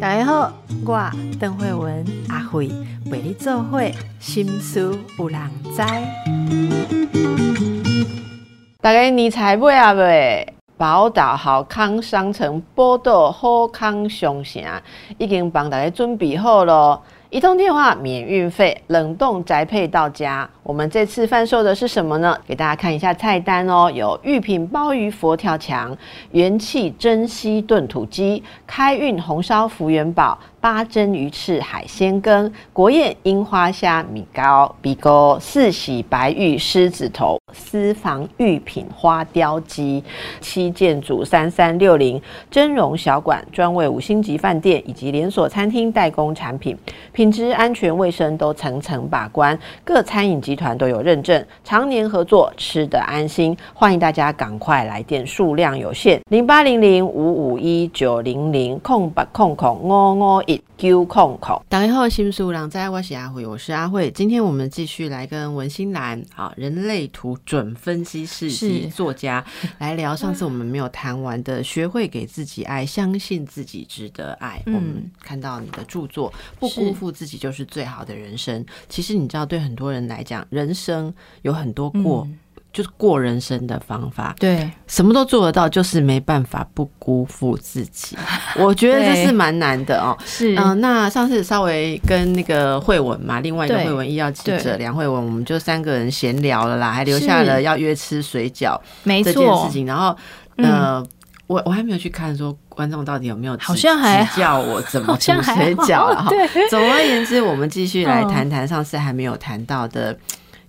大家好，我邓慧文阿慧为你做会心思有人知。大家你猜买啊未？宝岛好康商城波道好康商城已经帮大家准备好了。一通电话免运费，冷冻宅配到家。我们这次贩售的是什么呢？给大家看一下菜单哦，有玉品鲍鱼佛跳墙、元气珍稀炖土鸡、开运红烧福元宝、八珍鱼翅海鲜羹、国宴樱花虾米糕、鼻沟四喜白玉狮子头、私房御品花雕鸡、七件组三三六零真容小馆专为五星级饭店以及连锁餐厅代工产品。品质、安全、卫生都层层把关，各餐饮集团都有认证，常年合作，吃得安心。欢迎大家赶快来电，数量有限，零八零零五五一九零零空八空空哦哦一九空空。大家好，新数量在，我是阿慧，我是阿慧。今天我们继续来跟文心兰啊，人类图准分析师及作家 来聊。上次我们没有谈完的，学会给自己爱，相信自己值得爱。我们看到你的著作，不辜负。自己就是最好的人生。其实你知道，对很多人来讲，人生有很多过，就是过人生的方法。对，什么都做得到，就是没办法不辜负自己。我觉得这是蛮难的哦。是，嗯，那上次稍微跟那个慧文嘛，另外一个慧文医药记者梁慧文，我们就三个人闲聊了啦，还留下了要约吃水饺这件事情。然后，呃。我我还没有去看，说观众到底有没有好像还叫我怎 么煮水饺了哈。总而言之，我们继续来谈谈上次还没有谈到的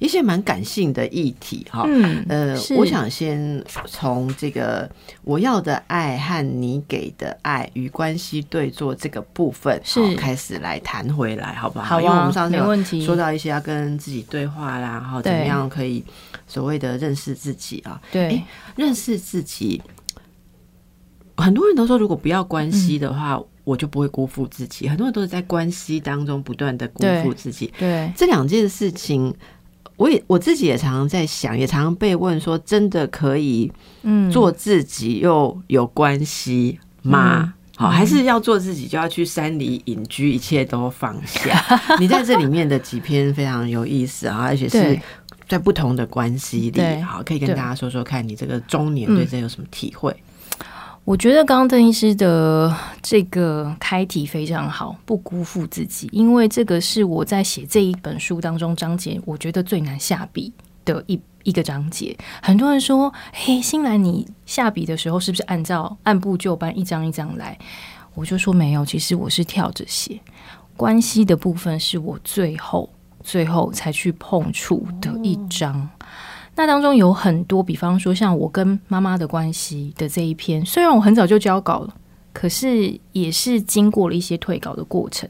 一些蛮感性的议题哈。嗯，呃，我想先从这个我要的爱和你给的爱与关系对坐这个部分是开始来谈回来，好不好？好，因为我们上次有说到一些要跟自己对话啦，然后怎么样可以所谓的认识自己啊？对，认识自己。很多人都说，如果不要关系的话，我就不会辜负自己。很多人都是在关系当中不断的辜负自己。对这两件事情，我也我自己也常常在想，也常常被问说，真的可以嗯。做自己又有关系吗？好，还是要做自己就要去山里隐居，一切都放下？你在这里面的几篇非常有意思啊，而且是在不同的关系里，好，可以跟大家说说看你这个中年对这有什么体会？我觉得刚刚邓医师的这个开题非常好，不辜负自己，因为这个是我在写这一本书当中章节，我觉得最难下笔的一一个章节。很多人说：“嘿，新兰你下笔的时候是不是按照按部就班，一张一张来？”我就说没有，其实我是跳着写。关系的部分是我最后最后才去碰触的一章。那当中有很多，比方说像我跟妈妈的关系的这一篇，虽然我很早就交稿了，可是也是经过了一些退稿的过程，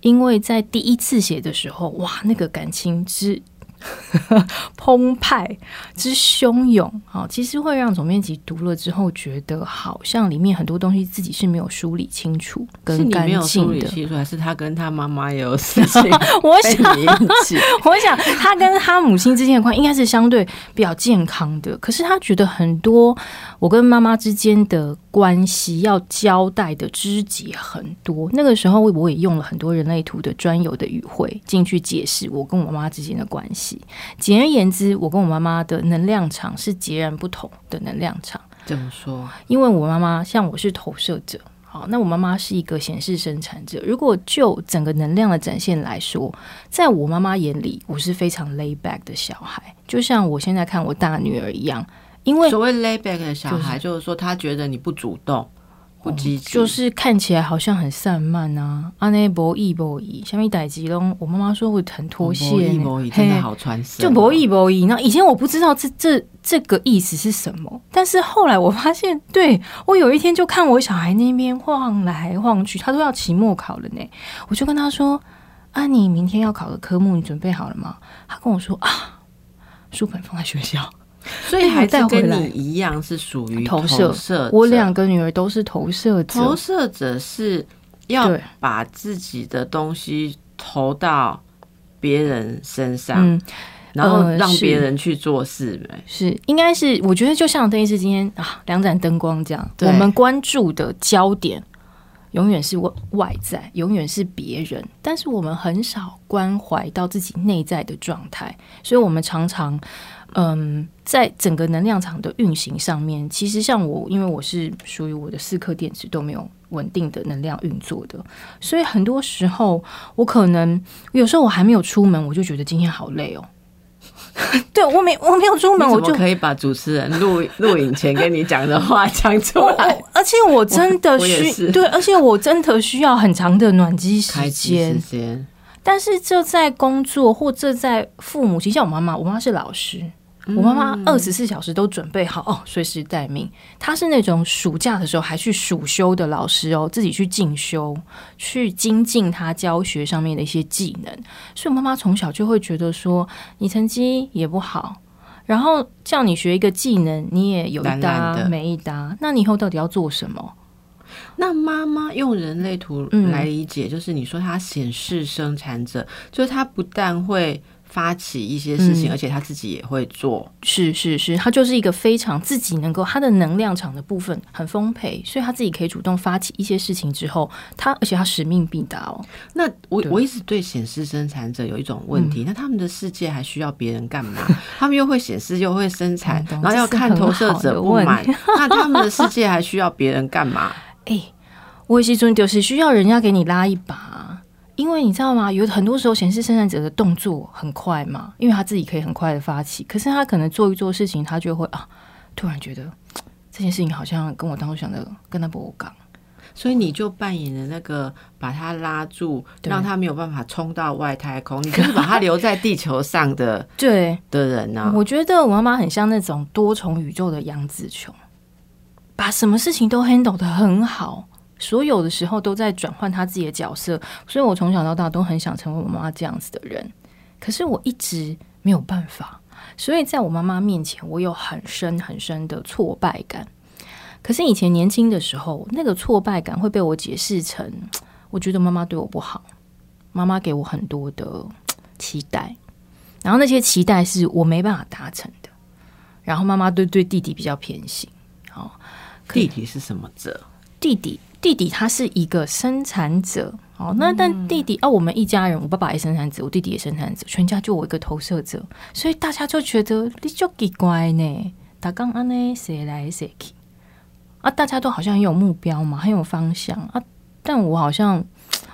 因为在第一次写的时候，哇，那个感情之。澎湃之汹涌，好，其实会让总编辑读了之后觉得，好像里面很多东西自己是没有梳理清楚、跟干净的。清楚，还是他跟他妈妈也有事情？我想，我想他跟他母亲之间的关系应该是相对比较健康的，可是他觉得很多我跟妈妈之间的。关系要交代的枝节很多，那个时候我也用了很多人类图的专有的语汇进去解释我跟我妈妈之间的关系。简而言之，我跟我妈妈的能量场是截然不同的能量场。怎么说？因为我妈妈像我是投射者，好，那我妈妈是一个显示生产者。如果就整个能量的展现来说，在我妈妈眼里，我是非常 lay back 的小孩，就像我现在看我大女儿一样。因为所谓 layback 的小孩，就是说他觉得你不主动、不积极，就是看起来好像很散漫啊。阿内博弈博弈，下面逮吉龙，我妈妈说会很脱线，真的好传神，就博弈博弈。那以前我不知道这这这个意思是什么，但是后来我发现，对我有一天就看我小孩那边晃来晃去，他都要期末考了呢，我就跟他说：“啊，你明天要考的科目你准备好了吗？”他跟我说：“啊，书本放在学校。”所以还是跟你一样是属于投射。我两个女儿都是投射者。投射者是要把自己的东西投到别人身上。然后让别人去做事呗。是，应该是，我觉得就像邓医师今天啊，两盏灯光这样，我们关注的焦点永远是外外在，永远是别人，但是我们很少关怀到自己内在的状态，所以我们常常。嗯，在整个能量场的运行上面，其实像我，因为我是属于我的四颗电池都没有稳定的能量运作的，所以很多时候我可能有时候我还没有出门，我就觉得今天好累哦。对我没我没有出门，我就可以把主持人录 录影前跟你讲的话讲出我来？而且我真的需是对，而且我真的需要很长的暖机时间时。间，但是这在工作或这在父母，其实像我妈妈，我妈是老师，我妈妈二十四小时都准备好哦，随时待命。她是那种暑假的时候还去暑修的老师哦，自己去进修，去精进她教学上面的一些技能。所以我妈妈从小就会觉得说，你成绩也不好。然后叫你学一个技能，你也有一懒搭没一搭，那你以后到底要做什么？那妈妈用人类图嗯来理解，就是你说她显示生产者，就是她不但会发起一些事情，嗯而且他自己也会做。是是是，他就是一个非常自己能够他的能量场的部分很丰沛，所以他自己可以主动发起一些事情之后，他而且他使命必达哦。那我我一直对显示生产者有一种问嗯题，那他们的世界还需要别人干嘛？他们又会显示又会生产然后要看投射者不满，那他们的世界还需要别人干嘛？哎、我也是尊就是需要人家给你拉一把，因为你知道吗？有很多时候显示生产者的动作很快嘛，因为他自己可以很快的发起，可是他可能做一做事情，他就会啊，突然觉得这件事情好像跟我当初想的跟他不刚。所以你就扮演了那个把他拉住，让他没有办法冲到外太空，你就是 把他留在地球上的 对，的人呢、我觉得我妈妈很像那种多重宇宙的杨紫琼，把什么事情都 handle 的很好，所有的时候都在转换他自己的角色，所以我从小到大都很想成为我妈妈这样子的人，可是我一直没有办法，所以在我妈妈面前，我有很深很深的挫败感。可是以前年轻的时候，那个挫败感会被我解释成，我觉得妈妈对我不好，妈妈给我很多的期待，然后那些期待是我没办法达成的。然后妈妈对对弟弟比较偏心，哦，弟弟是什么者？弟弟弟弟他是一个生产者，哦，那但弟弟啊，我们一家人，我爸爸也生产者，我弟弟也生产者，全家就我一个投射者，所以大家就觉得你就奇怪呢，打刚安呢谁来谁去啊，大家都好像很有目标嘛，很有方向啊，但我好像。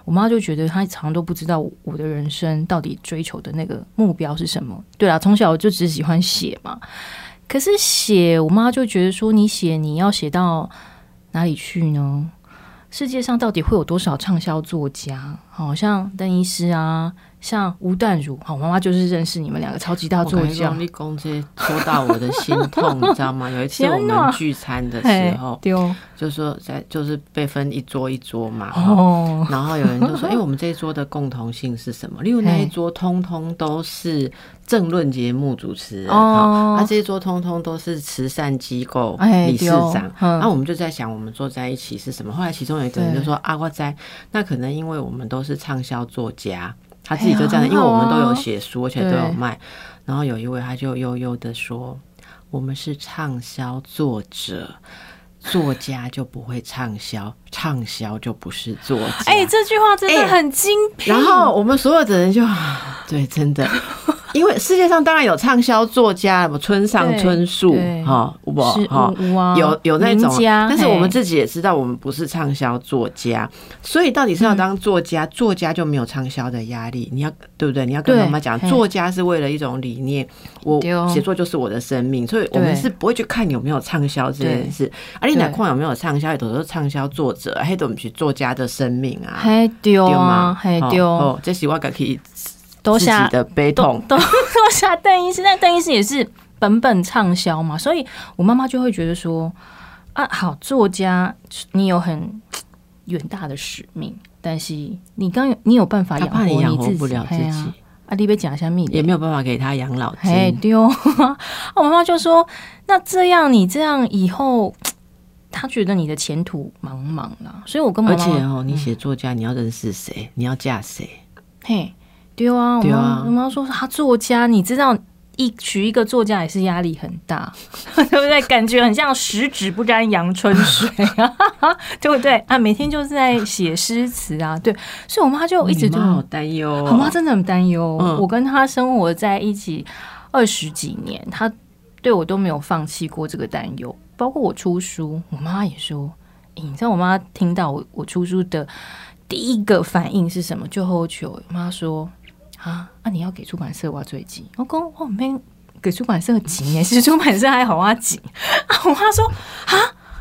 我妈就觉得她常常都不知道我的人生到底追求的那个目标是什么。对啦，从小我就只喜欢写嘛，可是写，我妈就觉得说，你写你要写到哪里去呢？世界上到底会有多少畅销作家？好像邓医师啊，像吴淡如，好，我妈妈就是认识你们两个超级大作家。力公这说到我的心痛，你知道吗？有一次我们聚餐的时候，就说在就是被分一桌一桌嘛，哦，然后有人就说：“ 哎、我们这一桌的共同性是什么？例如那一桌通通都是政论节目主持人，哦他、这一桌通通都是慈善机构哎理事长。嗯那、我们就在想，我们坐在一起是什么？后来其中有一个人就说：“阿瓜在，那可能因为我们都是畅销作家。”他自己就这样，哎呀因为我们都有写书，而且都有卖。然后有一位他就悠悠的说：“我们是畅销作者。”作家就不会畅销，畅销就不是作家。哎、这句话真的哎很精辟。然后我们所有的人就，对，真的，因为世界上当然有畅销作家，什么村上春树，哈，我是哈。有有那种，但是我们自己也知道，我们不是畅销作家，所以到底是要当作家，作家就没有畅销的压力。你要对不对？你要跟妈妈讲，作家是为了一种理念，我写作就是我的生命，所以我们是不会去看有没有畅销这件事。而，你哪对看有没有畅销，有的时候畅销作者，黑都不是作家的生命啊。嘿丢对啊，丢，哦，这是我可以都下自己的悲都痛。都 都下邓医师，但邓医师也是本本畅销嘛，所以我妈妈就会觉得说啊，好作家，你有很远大的使命，但是你刚有你有办法他养活你自己，不了自己嘿啊，啊，你被讲一下秘也没有办法给他养老金。嘿丢，我妈妈就说，那这样你这样以后。他觉得你的前途茫茫啦，所以我跟妈妈而且哦，你写作家，你要认识谁？你要嫁谁？嘿，对啊，我妈我妈说他作家，你知道一娶一个作家也是压力很大，对不对？感觉很像十指不沾阳春水啊，对不对啊？每天就是在写诗词啊，对，所以我妈就一直就好担忧，我妈真的很担忧。我跟她生活在一起二十几年，她对我都没有放弃过这个担忧，包括我出书，我妈也说。你知道我妈听到我我出书的第一个反应是什么？就后求我妈说啊啊！你要给出版社挖最急，我讲我没给出版社急呢，是出版社还好挖急啊！我妈说啊，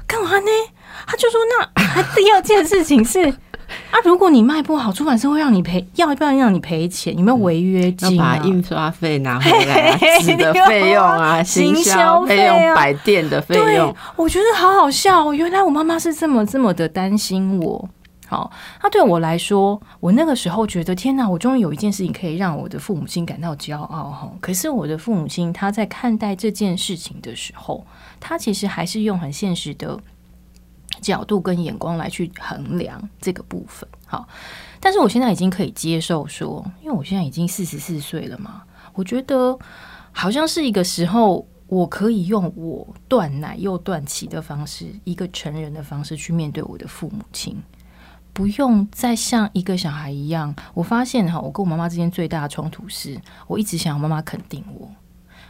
干嘛呢？他就说那第二件事情是。啊！如果你卖不好，出版社会让你赔，要不要让你赔钱？有没有违约金？要把印刷费拿回来，纸的费 用啊，行销费用、摆店的费用。我觉得好好笑哦，原来我妈妈是这么这么的担心我。好，那对我来说，我那个时候觉得天哪，我终于有一件事情可以让我的父母亲感到骄傲哈。可是我的父母亲他在看待这件事情的时候，他其实还是用很现实的。角度跟眼光来去衡量这个部分，好，但是我现在已经可以接受说，因为我现在已经四十四岁了嘛，我觉得好像是一个时候，我可以用我断奶又断脐的方式，一个成人的方式去面对我的父母亲，不用再像一个小孩一样。我发现哈，我跟我妈妈之间最大的冲突是，我一直想要妈妈肯定我，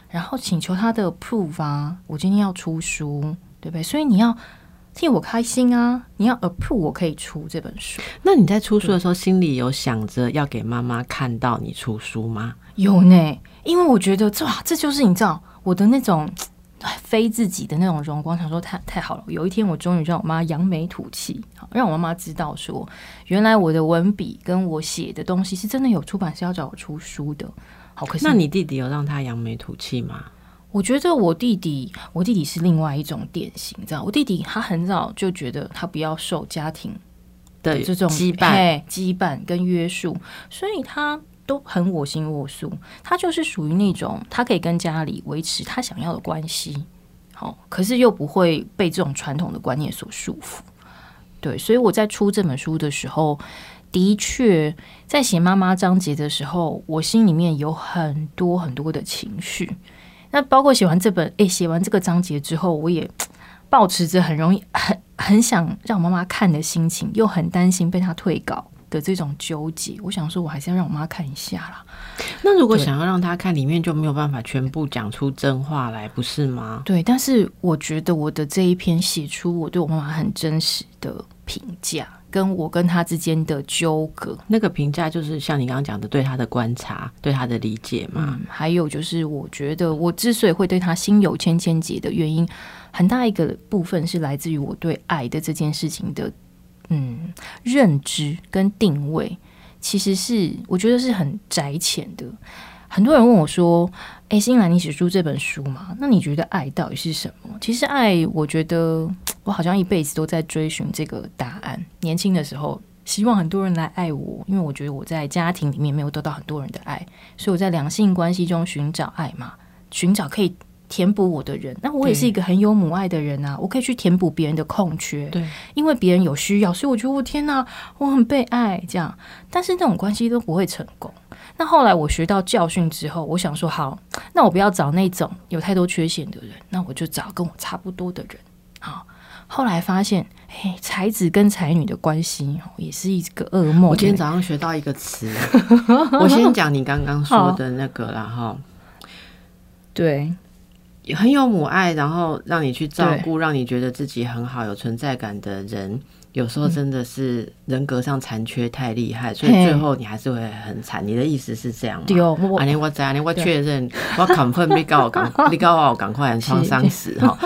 然后请求她的 proof 啊，我今天要出书，对不对？所以你要。替我开心啊！你要 approve 我可以出这本书。那你在出书的时候，心里有想着要给妈妈看到你出书吗？有呢，因为我觉得哇，这就是你知道我的那种非自己的那种荣光。想说太太好了，有一天我终于让我妈扬眉吐气，让我妈妈知道说，原来我的文笔跟我写的东西是真的有出版社要找我出书的。好，可是那你弟弟有让他扬眉吐气吗？我觉得我弟弟，我弟弟是另外一种典型，你知道？我弟弟他很早就觉得他不要受家庭的这种羁绊、羁绊跟约束，所以他都很我行我素。他就是属于那种，他可以跟家里维持他想要的关系，好，可是又不会被这种传统的观念所束缚。对，所以我在出这本书的时候，的确在写妈妈章节的时候，我心里面有很多很多的情绪。那包括写完这本，诶，写完这个章节之后，我也保持着很容易、很很想让妈妈看的心情，又很担心被她退稿的这种纠结。我想说，我还是要让我妈看一下啦。那如果想要让她看，里面就没有办法全部讲出真话来，不是吗？对，但是我觉得我的这一篇写出我对我妈妈很真实的评价。跟我跟他之间的纠葛，那个评价就是像你刚刚讲的，对他的观察，对他的理解嘛。还有就是，我觉得我之所以会对他心有千千结的原因，很大一个部分是来自于我对爱的这件事情的嗯认知跟定位，其实是我觉得是很窄浅的。很多人问我说：“哎，新兰，你写出这本书嘛？那你觉得爱到底是什么？”其实爱，我觉得。我好像一辈子都在追寻这个答案。年轻的时候，希望很多人来爱我，因为我觉得我在家庭里面没有得到很多人的爱，所以我在两性关系中寻找爱嘛，寻找可以填补我的人。那我也是一个很有母爱的人啊，我可以去填补别人的空缺。对，因为别人有需要，所以我觉得我天哪，我很被爱这样。但是那种关系都不会成功。那后来我学到教训之后，我想说好，那我不要找那种有太多缺陷的人，那我就找跟我差不多的人。好。后来发现，哎，才子跟才女的关系也是一个噩梦。我今天早上学到一个词，我先讲你刚刚说的那个了哈。对，很有母爱，然后让你去照顾，让你觉得自己很好、有存在感的人。有时候真的是人格上残缺太厉害，所以最后你还是会很惨。你的意思是这样吗？对哦，阿尼我在阿尼我确认，我亢奋没告我赶，你告我赶快创伤死哈。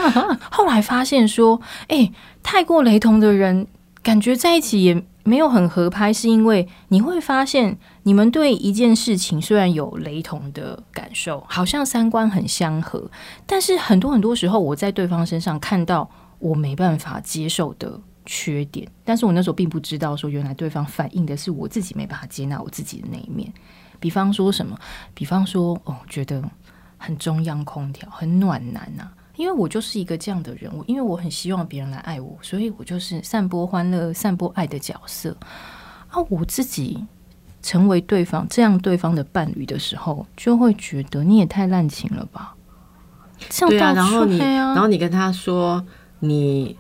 后来发现说，哎，太过雷同的人，感觉在一起也没有很合拍，是因为你会发现，你们对一件事情虽然有雷同的感受，好像三观很相合，但是很多很多时候，我在对方身上看到我没办法接受的。缺点，但是我那时候并不知道，说原来对方反映的是我自己没办法接纳我自己的那一面。比方说什么？比方说，哦，觉得很中央空调，很暖男呐。因为我就是一个这样的人物，因为我很希望别人来爱我，所以我就是散播欢乐、散播爱的角色。啊，我自己成为对方这样对方的伴侣的时候，就会觉得你也太滥情了吧？这对啊，然后你，啊然后你跟他说，你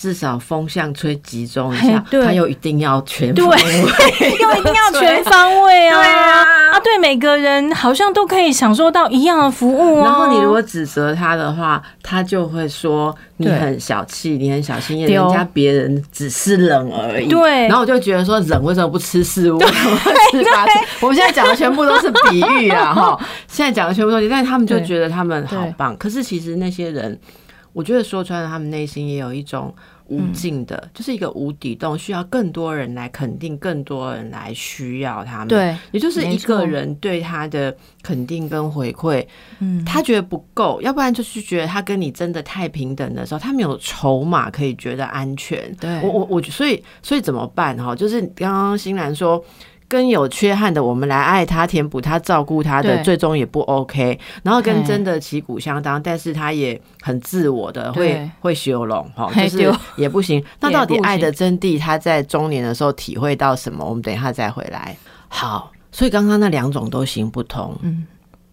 至少风向吹集中一下，对他又一定要全方位 又一定要全方位 啊！对啊啊，对每个人好像都可以享受到一样的服务啊。然后你如果指责他的话，他就会说你很小气，你很小心眼，人家别人只是冷而已。对然后我就觉得说，冷为什么不吃四物？我们现在讲的全部都是比喻啊，哈！现在讲的全部都是，但是他们就对觉得他们好棒。可是其实那些人，我觉得说穿了，他们内心也有一种。无尽的，就是一个无底洞，需要更多人来肯定，更多人来需要他们。对，也就是一个人对他的肯定跟回馈，嗯，他觉得不够，要不然就是觉得他跟你真的太平等的时候，他没有筹码可以觉得安全。对我我我，所以所以怎么办哈？就是刚刚新兰说。跟有缺憾的我们来爱他、填补他、照顾他的，最终也不 OK。然后跟真的旗鼓相当，但是他也很自我的，会会修容哈，就是也不行。那到底爱的真谛，他在中年的时候体会到什么？我们等一下再回来。好，所以刚刚那两种都行不通。嗯，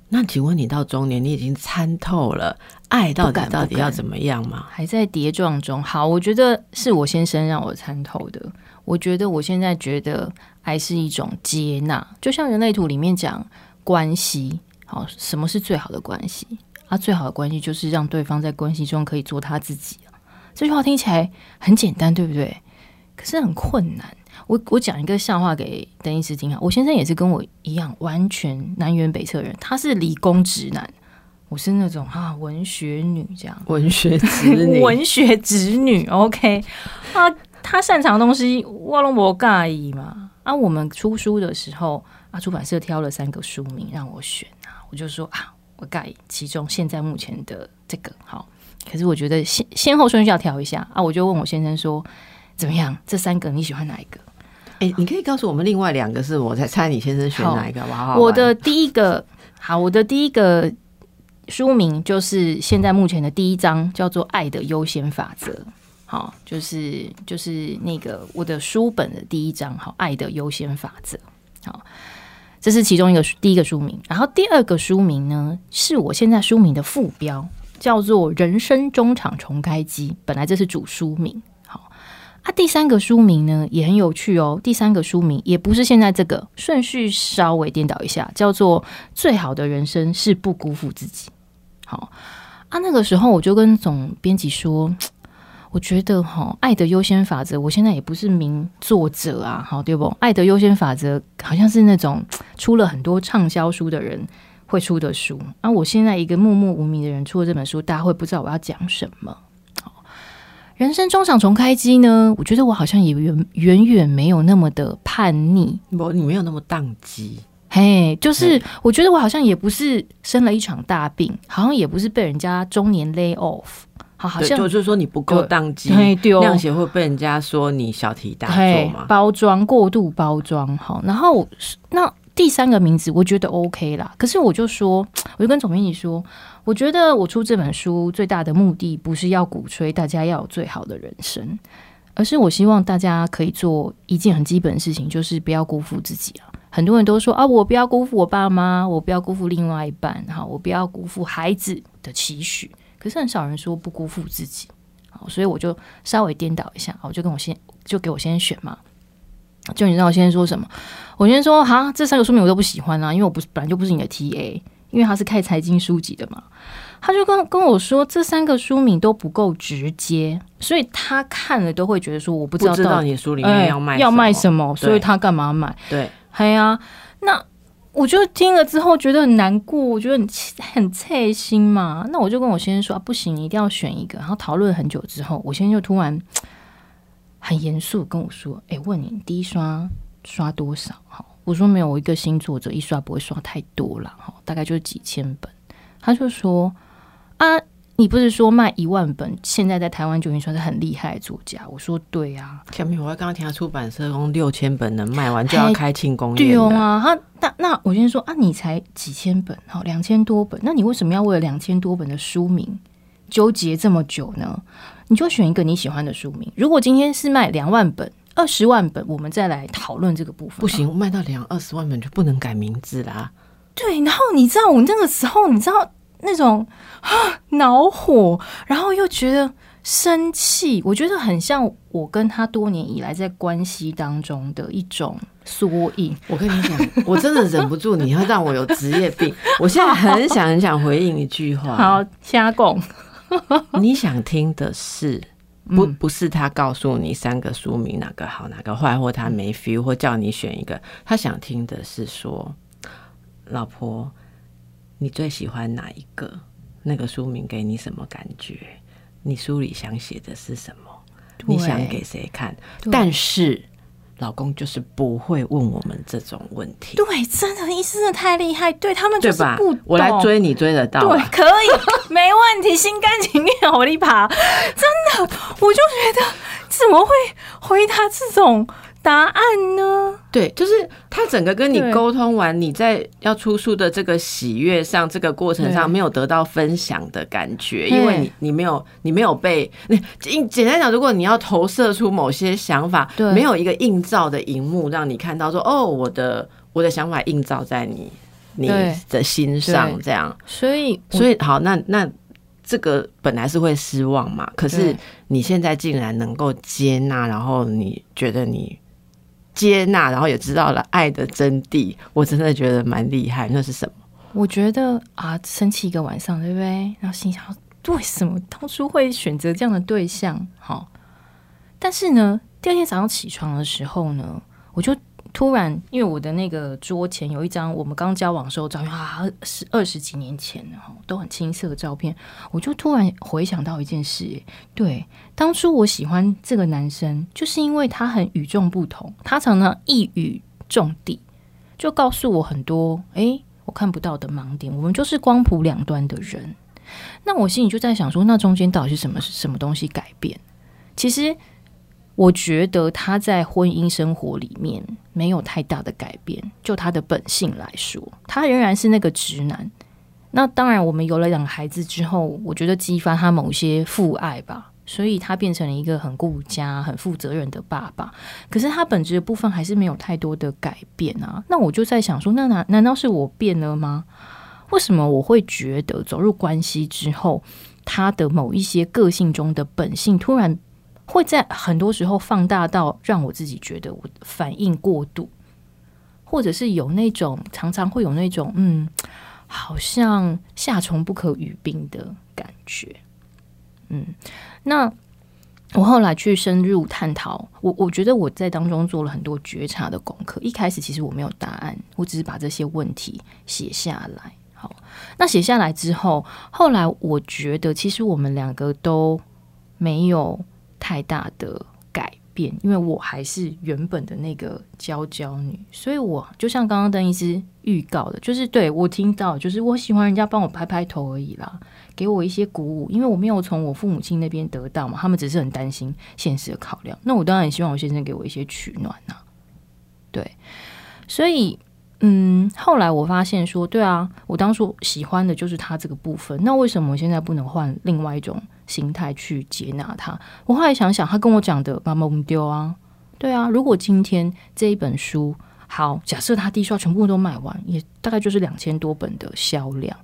那请问你到中年，你已经参透了爱到底到底要怎么样吗？还在跌撞中。好，我觉得是我先生让我参透的。我觉得我现在觉得爱是一种接纳，就像人类图里面讲关系，好，什么是最好的关系？啊，最好的关系就是让对方在关系中可以做他自己啊。这句话听起来很简单，对不对？可是很困难。我我讲一个笑话给邓医师听啊。我先生也是跟我一样，完全南辕北辙人。他是理工直男，我是那种啊文学女这样。文学直女，文学直女，OK 啊，他擅长的东西我拢无介意嘛。啊，我们出书的时候啊，出版社挑了三个书名让我选啊，我就说啊，我介意其中现在目前的这个好，可是我觉得先先后顺序要调一下啊，我就问我先生说怎么样，这三个你喜欢哪一个？哎、你可以告诉我们另外两个是我在猜你先生选哪一个好不好？我的第一个好，我的第一个书名就是现在目前的第一章，叫做《爱的优先法则》。好，就是就是那个我的书本的第一章，好，《爱的优先法则》。好，这是其中一个第一个书名。然后第二个书名呢，是我现在书名的副标，叫做《人生中场重开机》。本来这是主书名。好啊，第三个书名呢也很有趣哦。第三个书名也不是现在这个顺序，稍微颠倒一下，叫做《最好的人生是不辜负自己》。好啊，那个时候我就跟总编辑说。我觉得哈，爱的优先法则，我现在也不是名作者啊，好对不？爱的优先法则好像是那种出了很多畅销书的人会出的书啊。我现在一个默默无名的人出了这本书，大家会不知道我要讲什么。人生中场重开机呢，我觉得我好像也远远远没有那么的叛逆，不，你没有那么宕机。嘿，就是我觉得我好像也不是生了一场大病，好像也不是被人家中年 lay off，好，像就是说你不够当机，嘿对哦量协会被人家说你小题大做嘛。包装过度包装好，然后那第三个名字我觉得 OK 啦，可是我就说，我就跟总编辑说，我觉得我出这本书最大的目的不是要鼓吹大家要有最好的人生，而是我希望大家可以做一件很基本的事情，就是不要辜负自己啊。很多人都说啊，我不要辜负我爸妈，我不要辜负另外一半，哈，我不要辜负孩子的期许。可是很少人说不辜负自己，好，所以我就稍微颠倒一下，我就跟我先就给我先选嘛。就你知道我先说什么？我先说哈，这三个书名我都不喜欢啊，因为我不是本来就不是你的 TA，因为他是看财经书籍的嘛。他就跟跟我说，这三个书名都不够直接，所以他看了都会觉得说，我不知道到底不知道你书里哎面要卖要卖？什么，所以他干嘛买？对，哎呀，那我就听了之后觉得很难过，我觉得很很刺心嘛。那我就跟我先生说、啊，不行，你一定要选一个。然后讨论很久之后，我先生就突然很严肃跟我说：“哎、问你第一刷刷多少？”哈，我说没有，我一个新作者一刷不会刷太多了，哈，大概就是几千本。他就说：“啊。”你不是说卖一万本，现在在台湾就已经算是很厉害的作家？我说对啊，前面我刚刚听他出版社用六千本能卖完就要开庆功对宴了。哦啊，他那那我先说啊，你才几千本，好两千多本，那你为什么要为了两千多本的书名纠结这么久呢？你就选一个你喜欢的书名。如果今天是卖两万本二十万本，我们再来讨论这个部分。不行，卖到两二十万本就不能改名字啦。对，然后你知道我那个时候，你知道那种啊恼火，然后又觉得生气，我觉得很像我跟他多年以来在关系当中的一种缩影。我跟你讲，我真的忍不住，你要让我有职业病。我现在很想很想回应一句话。好，瞎拱。你想听的是不不是他告诉你三个书名哪个好哪个坏，或他没 feel，或叫你选一个。他想听的是说。老婆，你最喜欢哪一个？那个书名给你什么感觉？你书里想写的是什么？你想给谁看？但是老公就是不会问我们这种问题。对，真的，医生真的太厉害。对他们就是不，我来追你追得到。对，可以，没问题，心甘情愿，我一爬。真的，我就觉得怎么会回答这种？答案呢？对，就是他整个跟你沟通完，你在要出书的这个喜悦上，这个过程上没有得到分享的感觉，因为你你没有你没有被你简单讲，如果你要投射出某些想法，没有一个映照的荧幕让你看到，说哦，我的我的想法映照在你你的心上，这样，所以所以好，那那这个本来是会失望嘛，可是你现在竟然能够接纳，然后你觉得你。接纳，然后也知道了爱的真谛，我真的觉得蛮厉害。那是什么？我觉得啊，生气一个晚上，对不对？然后心想，为什么当初会选择这样的对象？好，但是呢，第二天早上起床的时候呢，我就。突然，因为我的那个桌前有一张我们刚交往时候照片啊，是二十几年前的哈，都很青涩的照片。我就突然回想到一件事，对，当初我喜欢这个男生，就是因为他很与众不同，他常常一语中的，就告诉我很多哎我看不到的盲点。我们就是光谱两端的人，那我心里就在想说，那中间到底是什么什么东西改变？其实。我觉得他在婚姻生活里面没有太大的改变，就他的本性来说，他仍然是那个直男。那当然，我们有了两个孩子之后，我觉得激发他某些父爱吧，所以他变成了一个很顾家、很负责任的爸爸。可是他本质的部分还是没有太多的改变啊。那我就在想说，那难难道是我变了吗？为什么我会觉得走入关系之后，他的某一些个性中的本性突然？会在很多时候放大到让我自己觉得我反应过度，或者是有那种常常会有那种嗯，好像夏虫不可语冰的感觉。嗯，那我后来去深入探讨，我我觉得我在当中做了很多觉察的功课。一开始其实我没有答案，我只是把这些问题写下来。好，那写下来之后，后来我觉得其实我们两个都没有。太大的改变，因为我还是原本的那个娇娇女，所以我就像刚刚邓医师预告的，就是对我听到，就是我喜欢人家帮我拍拍头而已啦，给我一些鼓舞，因为我没有从我父母亲那边得到嘛，他们只是很担心现实的考量，那我当然也希望我先生给我一些取暖呐，对，所以。嗯，后来我发现说，对啊，我当初喜欢的就是他这个部分，那为什么我现在不能换另外一种心态去接纳他？我后来想想，他跟我讲的“妈妈，我们丢啊”，对啊，如果今天这一本书好，假设他第一刷全部都卖完，也大概就是两千多本的销量，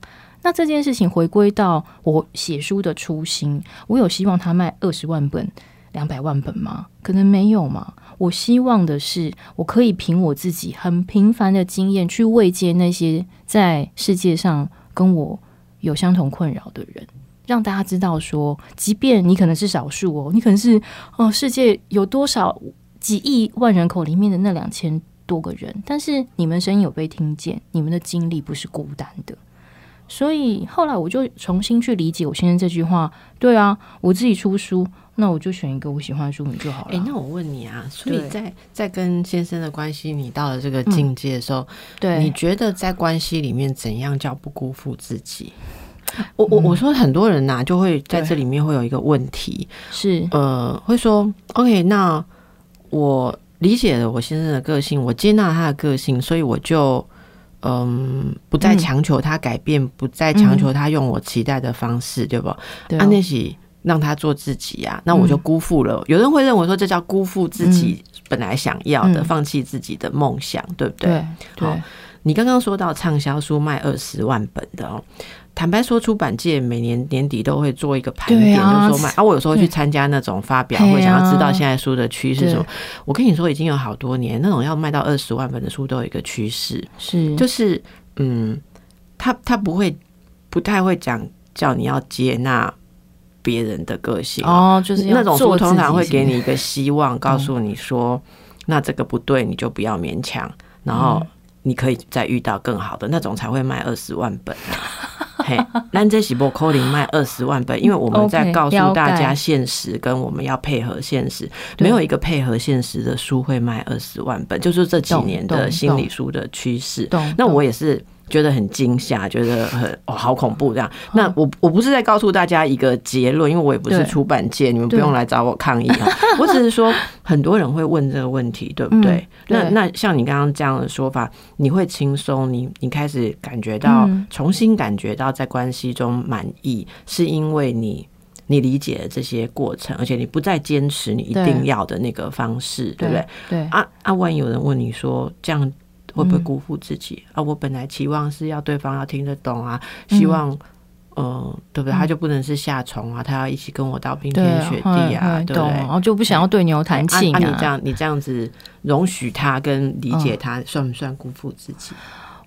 那这件事情回归到我写书的初心，我有希望他卖二十万本、两百万本吗？可能没有嘛。我希望的是，我可以凭我自己很平凡的经验去慰藉那些在世界上跟我有相同困扰的人，让大家知道说，即便你可能是少数哦，你可能是哦，世界有多少几亿万人口里面的那两千多个人，但是你们声音有被听见，你们的经历不是孤单的。所以后来我就重新去理解我先生这句话。对啊，我自己出书。那我就选一个我喜欢的书名就好了。哎，那我问你啊，所以在在跟先生的关系，你到了这个境界的时候，对，你觉得在关系里面怎样叫不辜负自己？我我我说很多人呐，就会在这里面会有一个问题，是。呃，会说 OK，那我理解了我先生的个性，我接纳他的个性，所以我就嗯，不再强求他改变，不再强求他用我期待的方式，对不？对，那喜。让他做自己啊，那我就辜负了。有人会认为说这叫辜负自己本来想要的，嗯。放弃自己的梦想，对不对？对。好你刚刚说到畅销书卖二十万本的哦，坦白说，出版界每年年底都会做一个盘点，就说卖啊。我有时候去参加那种发表会，想要知道现在书的趋势。什么。我跟你说，已经有好多年，那种要卖到二十万本的书都有一个趋势，是。就是嗯，他他不会不太会讲叫你要接纳别人的个性哦哦，就是那种书通常会给你一个希望，告诉你说，那这个不对，你就不要勉强，然后嗯。你可以再遇到更好的那种，才会卖二十万本啊。嘿，那这喜波扣零卖二十万本，因为我们在告诉大家现实，跟我们要配合现实，对没有一个配合现实的书会卖二十万本，就是这几年的心理书的趋势。那我也是觉得很惊吓，觉得很 哦好恐怖这样。哦那我我不是在告诉大家一个结论，因为我也不是出版界，你们不用来找我抗议啊。我只是说，很多人会问这个问题，对不对？嗯对那那像你刚刚这样的说法，你会轻松，你你开始感觉到、嗯重新感觉到在关系中满意，是因为你。你理解了这些过程，而且你不再坚持你一定要的那个方式，对不对？？对，啊啊！万一有人问你说这样会不会嗯辜负自己、啊？我本来期望是要对方要听得懂啊，嗯希望、呃，对不对？他就不能是夏虫啊，他要一起跟我到冰天雪地啊，对不对？懂然后就不想要对牛弹琴啊啊！你这样你这样子容许他跟理解他，算不算辜负自己？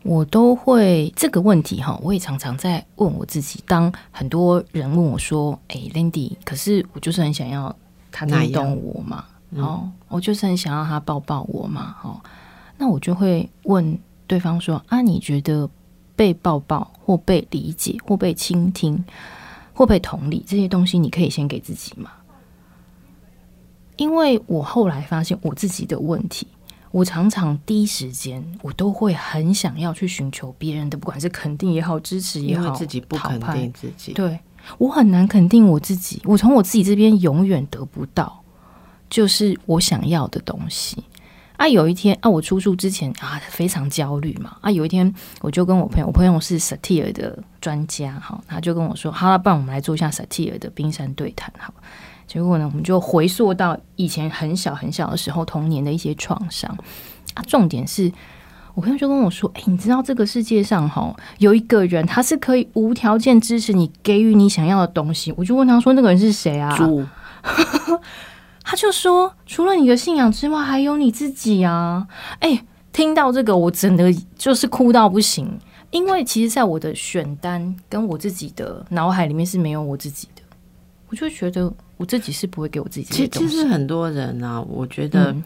我都会这个问题哈，我也常常在问我自己。当很多人问我说：“哎、l a n d y 可是我就是很想要他听懂我嘛，嗯哦，我就是很想要他抱抱我嘛，哦，那我就会问对方说：啊，你觉得被抱抱或被理解或被倾听或被同理这些东西，你可以先给自己吗？因为我后来发现我自己的问题。我常常第一时间，我都会很想要去寻求别人的，不管是肯定也好，支持也好，自己不肯定自己，对我很难肯定我自己，我从我自己这边永远得不到，就是我想要的东西。啊，有一天啊，我出书之前啊，非常焦虑嘛。啊，有一天我就跟我朋友，我朋友是 Satir 的专家，哈，他就跟我说，好了，不然我们来做一下 Satir 的冰山对谈，好。结果呢，我们就回溯到以前很小很小的时候，童年的一些创伤啊。重点是我朋友就跟我说：“哎、你知道这个世界上哈有一个人，他是可以无条件支持你，给予你想要的东西。”我就问他说：“那个人是谁啊猪？” 他就说：“除了你的信仰之外，还有你自己啊！”哎、听到这个，我真的就是哭到不行，因为其实，在我的选单跟我自己的脑海里面是没有我自己的，我就觉得我自己是不会给我自己其实。其实很多人呢、我觉得。嗯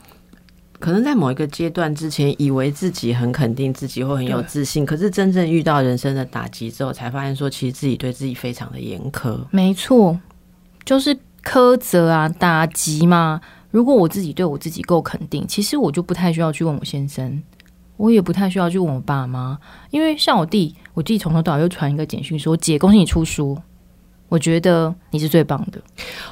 可能在某一个阶段之前，以为自己很肯定自己或很有自信，可是真正遇到人生的打击之后，才发现说，其实自己对自己非常的严苛。没错，就是苛责啊、打击嘛。如果我自己对我自己够肯定，其实我就不太需要去问我先生，我也不太需要去问我爸妈，因为像我弟，我弟从头到尾又传一个简讯说：“姐，恭喜你出书，我觉得你是最棒的。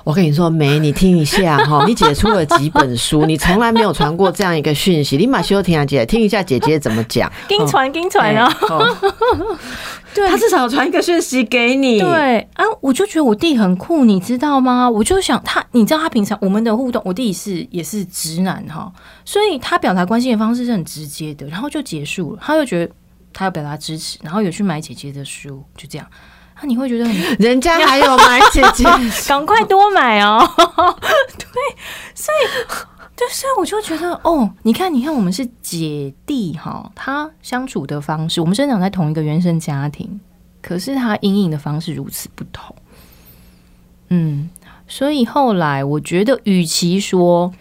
我跟你说，梅，你听一下哈，你姐出了几本书，你从来没有传过这样一个讯息。你马修听啊姐，听一下姐姐怎么讲。跟传，跟传啊！哦 对他至少有传一个讯息给你。对啊，我就觉得我弟很酷，你知道吗？我就想他，你知道他平常我们的互动，我弟是也是直男哈，所以他表达关心的方式是很直接的，然后就结束了。他就觉得他要表达支持，然后有去买姐姐的书，就这样。啊，你会觉得很 人家还有买姐姐 赶快多买哦。对，所以对，所以我就觉得哦，你看，你看，我们是姐弟哈，他相处的方式，我们生长在同一个原生家庭，可是他阴影的方式如此不同。嗯，所以后来我觉得，与其说，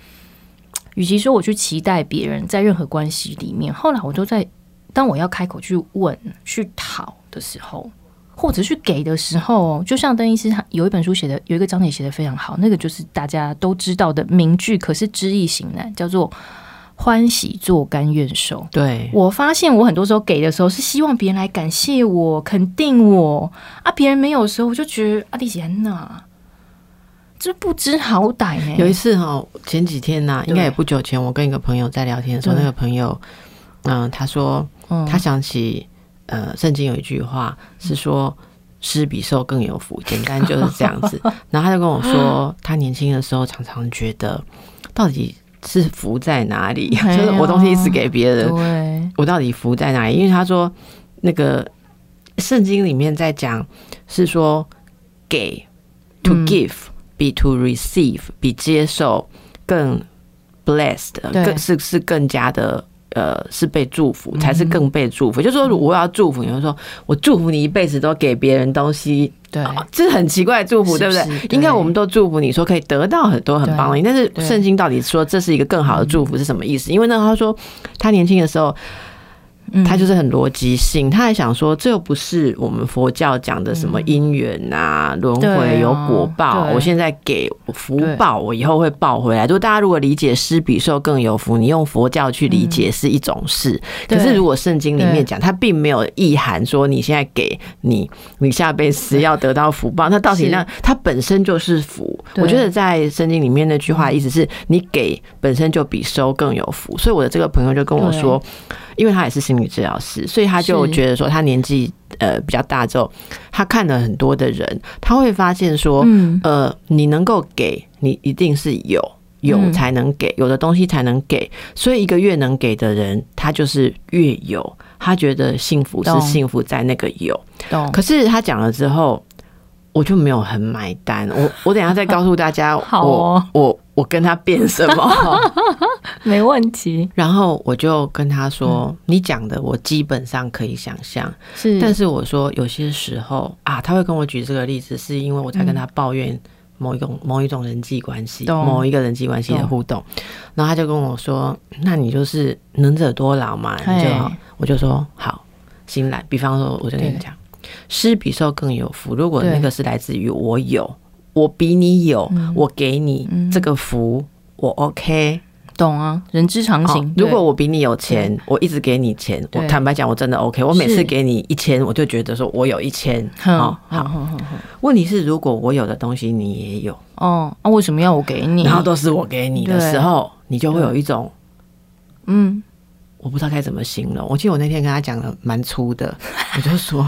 与其说我去期待别人在任何关系里面，后来我都在当我要开口去问、去讨的时候，或者去给的时候，就像邓医师他有一本书写的，有一个章节写的非常好，那个就是大家都知道的名句，可是知易行难，叫做“欢喜做甘愿受”。对，我发现我很多时候给的时候是希望别人来感谢我、肯定我啊，别人没有的时候，我就觉得啊，丽姐呐，这不知好歹呢、有一次哈，前几天呐、对应该也不久前，我跟一个朋友在聊天的时候，那个朋友，嗯、他说嗯。他想起呃，圣经有一句话是说，施比受更有福，简单就是这样子。然后他就跟我说，他年轻的时候常常觉得，到底是福在哪里？就是我东西一直给别人，我到底福在哪里？因为他说那个圣经里面在讲是说给 to 嗯 give 比 to receive 比接受更 blessed，更是是更加的。呃，是被祝福，嗯才是更被祝福。就是说，我要祝福你，就说我祝福你一辈子都给别人东西，对，啊这是很奇怪的祝福，对不是不对？应该我们都祝福你说可以得到很多很棒的，但是圣经到底说这是一个更好的祝福是什么意思？因为呢，他说他年轻的时候，嗯他就是很逻辑性，他还想说这又不是我们佛教讲的什么因缘啊、轮回有果报，我现在给福报，我以后会报回来。就大家如果理解施比受更有福，你用佛教去理解是一种事，可是如果圣经里面讲，它并没有意涵说你现在给你，你下辈子要得到福报，那到底那它本身就是福。我觉得在圣经里面那句话意思是你给本身就比收更有福，所以我的这个朋友就跟我说，因为他也是心理治疗师，所以他就觉得说他年纪呃比较大之后，他看了很多的人，他会发现说，嗯，呃，你能够给你一定是有。有嗯才能给，有的东西才能给，所以一个越能给的人，他就是越有，他觉得幸福是幸福在那个有。懂。可是他讲了之后，我就没有很买单。我我等一下再告诉大家，好我哦我我跟他变什么。没问题，然后我就跟他说：“嗯。你讲的我基本上可以想象，是，但是我说有些时候啊，他会跟我举这个例子，是因为我在跟他抱怨某一种某一种人际关系，某一个人际关系的互动，然后他就跟我说：‘那你就是能者多劳嘛，你就好。’我就说好，新来。比方说，我就跟你讲，施比受更有福。如果那个是来自于我有，我比你有，嗯我给你嗯这个福，我 OK。”懂啊，人之常好情。如果我比你有钱，我一直给你钱，我坦白讲，我真的 OK。我每次给你一千，我就觉得说我有一千。好。哼哼哼哼问题是，如果我有的东西你也有，哦，那为什么要我给你？然后都是我给你的时候，你就会有一种嗯，我不知道该怎么形容。我记得我那天跟他讲的蛮粗的，我就说。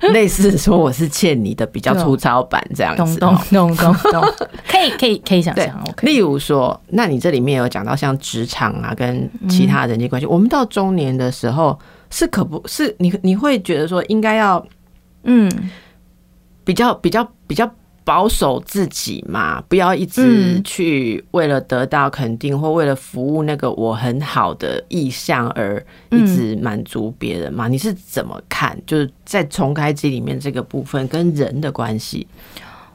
类似说我是欠你的比较粗糙版这样子，懂懂哦懂 可以可以可以想对象。例如说，那你这里面有讲到像职场啊，跟其他人际关系，我们到中年的时候是可不是你你会觉得说应该要嗯，比较比较比较保守自己嘛，不要一直嗯去为了得到肯定或为了服务那个我很好的意向而一直满足别人嘛？你是怎么看？就是在重开机里面这个部分跟人的关系，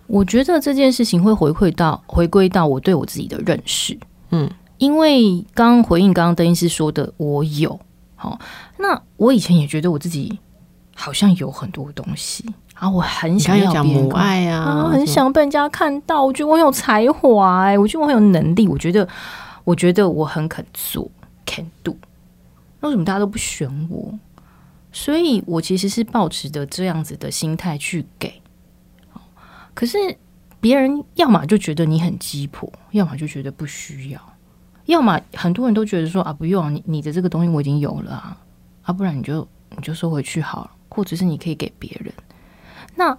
我觉得这件事情会回馈到回归到我对我自己的认识。嗯，因为刚刚回应刚刚邓医师说的，我有好，那我以前也觉得我自己好像有很多东西啊，我很想要讲母爱啊，啊，很想被人家看到。我觉得我很有才华、哎，我觉得我很有能力，我觉得，我觉得我很肯做，can do。那为什么大家都不选我？所以我其实是抱持着这样子的心态去给。可是别人要么就觉得你很鸡婆，要么就觉得不需要，要么很多人都觉得说啊，不用你你的这个东西我已经有了啊，啊，不然你就你就收回去好了，或者是你可以给别人。那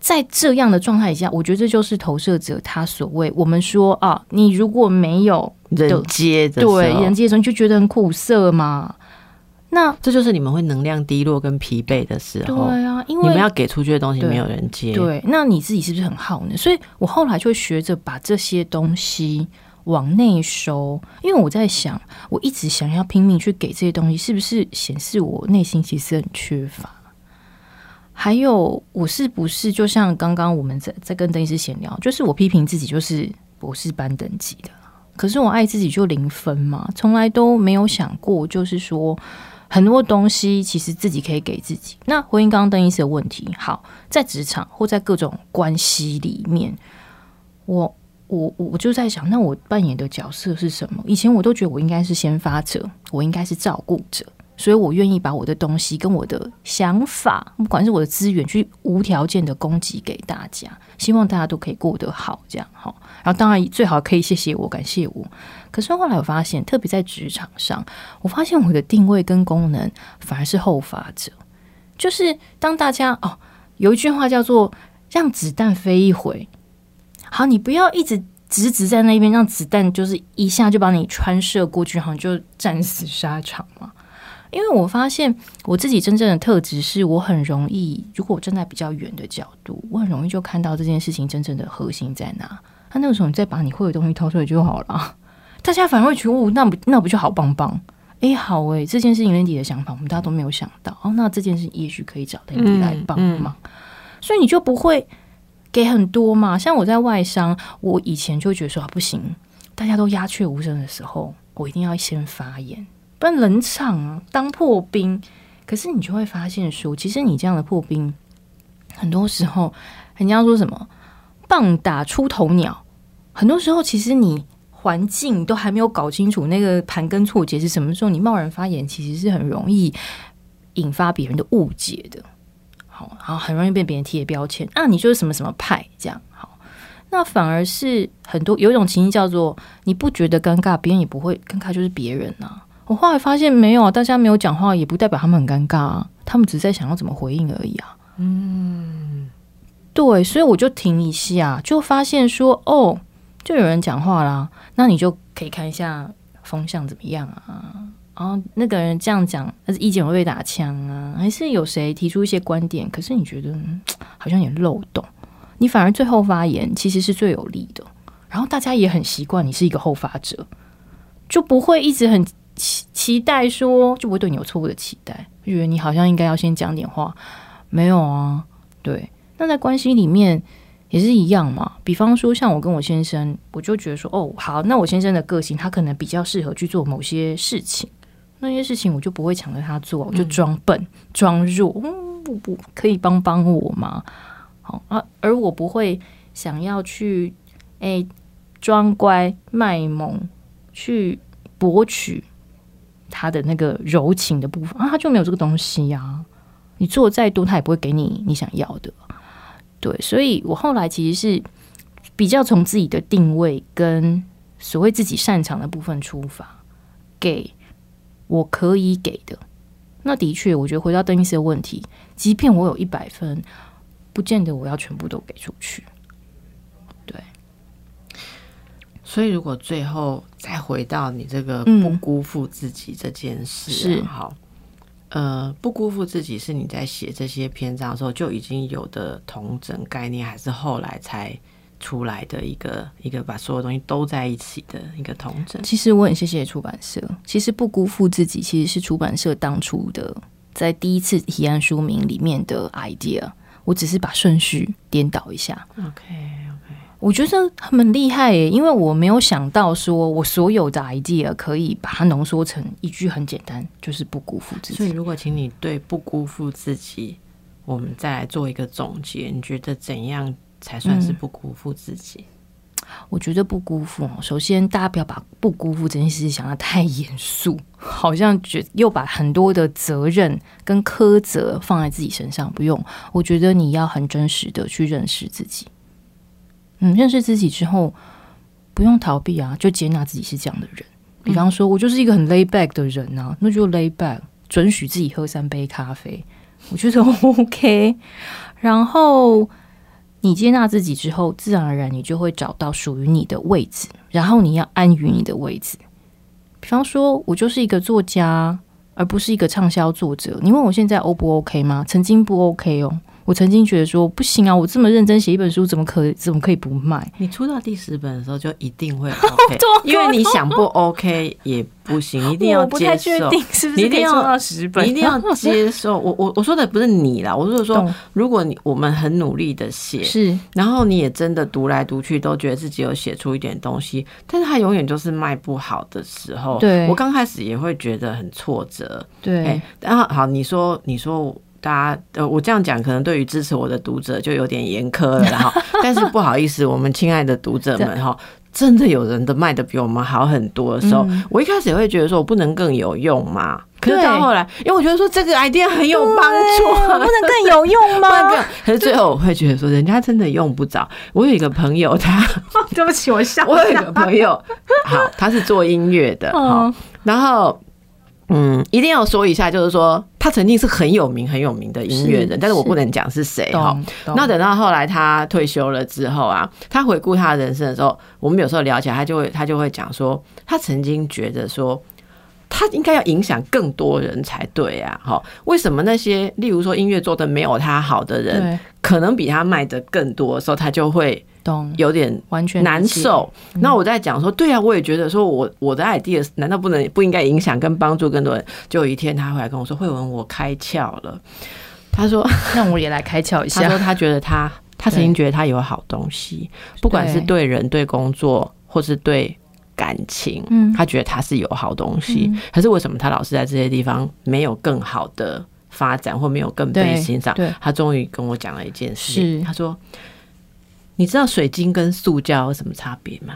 在这样的状态下，我觉得这就是投射者他所谓我们说啊，你如果没有人接的对人接的时候，你就觉得很苦涩嘛。那这就是你们会能量低落跟疲惫的时候。对啊，因为你们要给出去的东西没有人接，对，那你自己是不是很耗呢？所以我后来就会学着把这些东西往内收，因为我在想，我一直想要拼命去给这些东西，是不是显示我内心其实很缺乏？还有，我是不是就像刚刚我们在在跟邓医师闲聊，就是我批评自己就是博士班等级的，可是我爱自己就零分嘛，从来都没有想过，就是说很多东西其实自己可以给自己。那回应刚刚邓医师的问题，好，在职场或在各种关系里面，我我我就在想，那我扮演的角色是什么？以前我都觉得我应该是先发者，我应该是照顾者。所以我愿意把我的东西跟我的想法，不管是我的资源，去无条件的供给给大家，希望大家都可以过得好，这样哈。然后当然最好可以谢谢我，感谢我。可是后来我发现，特别在职场上，我发现我的定位跟功能反而是后发者，就是当大家哦，有一句话叫做“让子弹飞一回”，好，你不要一直直直在那边，让子弹就是一下就把你穿射过去，好像就战死沙场嘛。因为我发现我自己真正的特质是我很容易，如果我站在比较远的角度，我很容易就看到这件事情真正的核心在哪。那那个时候你再把你会的东西掏出来就好了，大家反而会觉得哦，那不那不就好棒棒？哎，好哎，这件事情 Landy 的想法，我们大家都没有想到哦。那这件事也许可以找 Landy 来帮忙，所以你就不会给很多嘛。像我在外商，我以前就觉得说啊不行，大家都鸦雀无声的时候，我一定要先发言。不然冷场啊，当破冰。可是你就会发现说，其实你这样的破冰，很多时候人家说什么“棒打出头鸟”，很多时候其实你环境都还没有搞清楚那个盘根错节是什么时候，你贸然发言，其实是很容易引发别人的误解的。好，然后很容易被别人贴标签啊，你就是什么什么派这样。好，那反而是很多有一种情形叫做，你不觉得尴尬，别人也不会尴尬，就是别人啊。我后来发现没有啊，大家没有讲话，也不代表他们很尴尬啊。他们只是在想要怎么回应而已啊。嗯，对，所以我就停一下，就发现说，哦，就有人讲话啦。那你就可以看一下风向怎么样啊？然后那个人这样讲，但是意见会被打枪啊？还是有谁提出一些观点？可是你觉得好像有漏洞，你反而最后发言其实是最有利的。然后大家也很习惯你是一个后发者，就不会一直很。期期待说就不会对你有错误的期待，觉得你好像应该要先讲点话，没有啊？对，那在关系里面也是一样嘛。比方说，像我跟我先生，我就觉得说，哦，好，那我先生的个性，他可能比较适合去做某些事情，那些事情我就不会抢着他做，我就装笨装弱，嗯，不不可以帮帮我吗？好啊，而我不会想要去哎装乖卖萌去博取。他的那个柔情的部分啊，他就没有这个东西呀。你做再多，他也不会给你你想要的。对，所以我后来其实是比较从自己的定位跟所谓自己擅长的部分出发，给我可以给的。那的确，我觉得回到邓医师的问题，即便我有一百分，不见得我要全部都给出去。所以，如果最后再回到你这个不辜负自己这件事，是好，呃，不辜负自己是你在写这些篇章的时候就已经有的同整概念，还是后来才出来的一个一个把所有东西都在一起的一个同整？其实我很谢谢出版社。其实不辜负自己，其实是出版社当初的在第一次提案书名里面的 idea。我只是把顺序颠倒一下。OK。我觉得他们厉害耶，因为我没有想到说我所有的 idea 可以把它浓缩成一句很简单，就是不辜负自己。所以，如果请你对不辜负自己，我们再来做一个总结，你觉得怎样才算是不辜负自己？我觉得不辜负，首先大家不要把不辜负这件事情想的太严肃，好像觉又把很多的责任跟苛责放在自己身上。不用，我觉得你要很真实的去认识自己。嗯，认识自己之后，不用逃避啊，就接纳自己是这样的人。比方说，我就是一个很 lay back 的人啊，那就 lay back，准许自己喝三杯咖啡，我觉得 OK。然后你接纳自己之后，自然而然你就会找到属于你的位置，然后你要安于你的位置。比方说，我就是一个作家，而不是一个畅销作者。你问我现在 O 不 OK 吗？曾经不 OK 哦。我曾经觉得说不行啊，我这么认真写一本书，怎么可怎么可以不卖？你出到第十本的时候就一定会 OK，因为你想不 OK 也不行，一定要接受。你一定要到十本，一定要接受。我我我说的不是你啦，我是说，如果你我们很努力的写，是，然后你也真的读来读去都觉得自己有写出一点东西，但是他永远就是卖不好的时候。对，我刚开始也会觉得很挫折。对，然后好，你说你说。大家呃，我这样讲可能对于支持我的读者就有点严苛了哈。但是不好意思，我们亲爱的读者们哈，真的有人的卖的比我们好很多的时候，我一开始也会觉得说我不能更有用嘛。可是到后来，因为我觉得说这个 idea 很有帮助，不能更有用吗？可是最后我会觉得说，人家真的用不着。我有一个朋友，他 对不起，我笑。我有一个朋友，好，他是做音乐的，好，然后。嗯，一定要说一下，就是说他曾经是很有名、很有名的音乐人，是但是我不能讲是谁哈。那等到后来他退休了之后啊，他回顾他的人生的时候，我们有时候聊起来，他就会他就会讲说，他曾经觉得说。他应该要影响更多人才对啊！哈，为什么那些例如说音乐做的没有他好的人，可能比他卖的更多的时候，他就会懂有点完全难受。那我在讲说，对啊，我也觉得说我我的 idea 难道不能不应该影响跟帮助更多人？就有一天他回来跟我说，慧文，我开窍了。他说，那我也来开窍一下 他说下。他觉得他他曾经觉得他有好东西，不管是对人、对工作，或是对感情，嗯他觉得他是有好东西。嗯可是为什么他老是在这些地方没有更好的发展，或没有更被欣赏对？他终于跟我讲了一件事他说：“你知道水晶跟塑胶有什么差别吗？”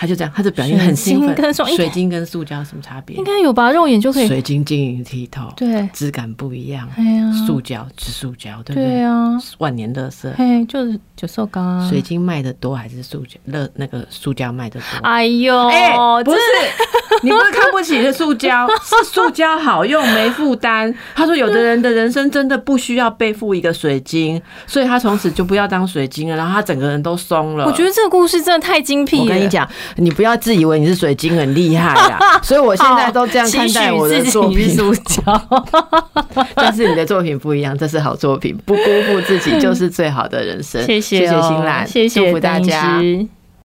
他就这样，他就表现很兴奋。水晶跟塑水晶跟塑胶有什么差别应？该有吧，肉眼就可以。水晶晶莹剔透，对，质感不一样。哎呀，塑胶是塑胶，对不对？对啊，万年乐色。嘿，就是九寿钢啊。水晶卖的多还是塑胶？乐那个塑胶卖的多？哎呦，哎、不这是，你不是看不起的塑胶，是 塑胶好用没负担。他说，有的人的人生真的不需要背负一个水晶，所以他从此就不要当水晶了，然后他整个人都松了。我觉得这个故事真的太精辟了。我跟你讲，你不要自以为你是水晶很厉害呀，所以我现在都这样看待我的作品。塑胶。但是你的作品不一样，这是好作品，不辜负自己就是最好的人生。谢谢谢谢哦新兰，谢谢祝福大家。师